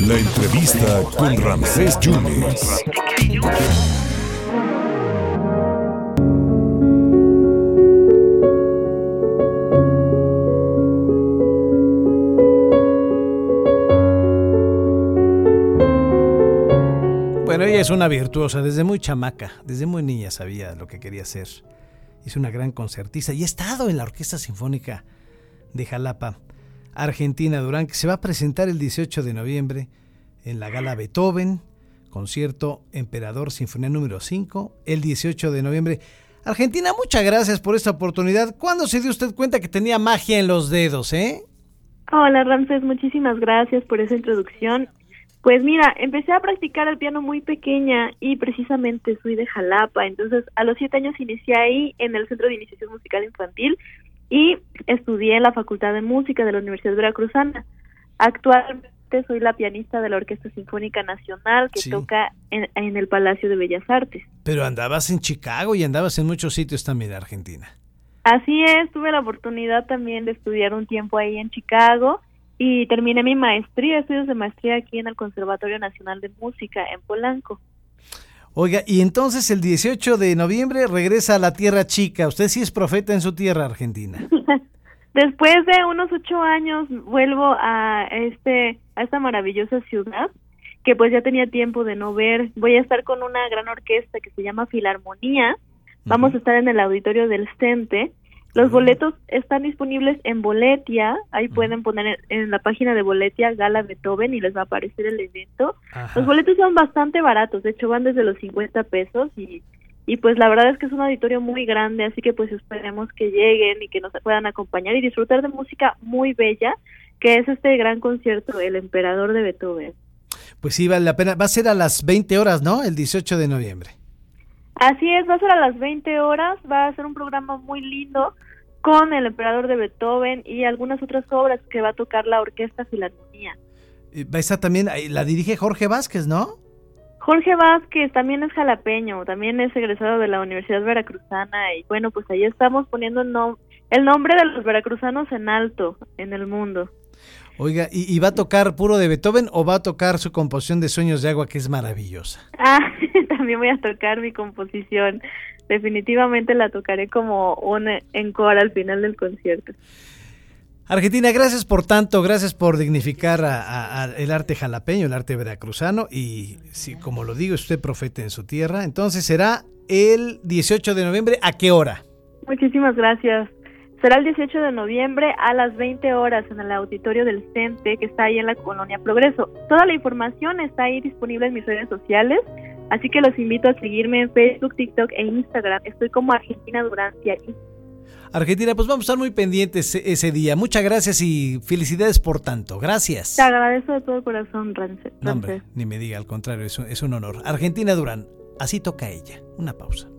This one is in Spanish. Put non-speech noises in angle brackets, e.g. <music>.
La entrevista con Ramsés Yunes. Bueno, ella es una virtuosa, desde muy chamaca, desde muy niña sabía lo que quería hacer. Es una gran concertista y ha estado en la Orquesta Sinfónica de Jalapa, Argentina Durán, que se va a presentar el 18 de noviembre en la Gala Beethoven, concierto Emperador Sinfonía número 5, el 18 de noviembre. Argentina, muchas gracias por esta oportunidad. ¿Cuándo se dio usted cuenta que tenía magia en los dedos, eh? Hola Ramses, muchísimas gracias por esa introducción. Pues mira, empecé a practicar el piano muy pequeña y precisamente soy de Jalapa, entonces a los siete años inicié ahí en el Centro de Iniciación Musical Infantil y estudié en la Facultad de Música de la Universidad Veracruzana. Actualmente soy la pianista de la Orquesta Sinfónica Nacional que Sí. toca en, en el Palacio de Bellas Artes. Pero andabas en Chicago y andabas en muchos sitios también de Argentina. Así es, tuve la oportunidad también de estudiar un tiempo ahí en Chicago y terminé mi maestría, estudios de maestría aquí en el Conservatorio Nacional de Música en Polanco. Oiga, y entonces el 18 de noviembre regresa a la Tierra Chica. Usted sí es profeta en su tierra, Argentina. <laughs> Después de unos ocho años vuelvo a este a esta maravillosa ciudad que pues ya tenía tiempo de no ver. Voy a estar con una gran orquesta que se llama Filarmonía. Vamos a estar en el auditorio del CENTE. Los boletos están disponibles en Boletia. Ahí pueden poner en, la página de Boletia Gala Beethoven y les va a aparecer el evento. Ajá. Los boletos son bastante baratos, de hecho van desde los 50 pesos y, y pues la verdad es que es un auditorio muy grande, así que pues esperemos que lleguen y que nos puedan acompañar y disfrutar de música muy bella, que es este gran concierto, El Emperador de Beethoven. Pues sí, vale la pena. Va a ser a las 20 horas, ¿no? El 18 de noviembre. Así es, va a ser a las 20 horas, va a ser un programa muy lindo con El Emperador de Beethoven y algunas otras obras que va a tocar la Orquesta Filarmonía. Va a estar también, la dirige Jorge Vázquez, ¿no? Jorge Vázquez también es jalapeño, también es egresado de la Universidad Veracruzana y bueno, pues ahí estamos poniendo el, nom- el nombre de los veracruzanos en alto en el mundo. Oiga, ¿y, y va a tocar puro de Beethoven o va a tocar su composición de Sueños de Agua, que es maravillosa? Ah, <laughs> también voy a tocar mi composición. Definitivamente la tocaré como un encore al final del concierto. Argentina, gracias por tanto, gracias por dignificar a- a- a el arte jalapeño, el arte veracruzano y si como lo digo, usted profeta en su tierra, entonces será el 18 de noviembre, ¿a qué hora? Muchísimas gracias. Será el 18 de noviembre a las 20 horas en el auditorio del CENTE que está ahí en la colonia Progreso. Toda la información está ahí disponible en mis redes sociales, así que los invito a seguirme en Facebook, TikTok e Instagram. Estoy como Argentina Durante ahí. Argentina, pues vamos a estar muy pendientes e- ese día. Muchas gracias y felicidades por tanto. Gracias. Te agradezco de todo corazón, Rance. No, hombre, ni me diga, al contrario, es un, es un honor. Argentina Durán, así toca ella. Una pausa.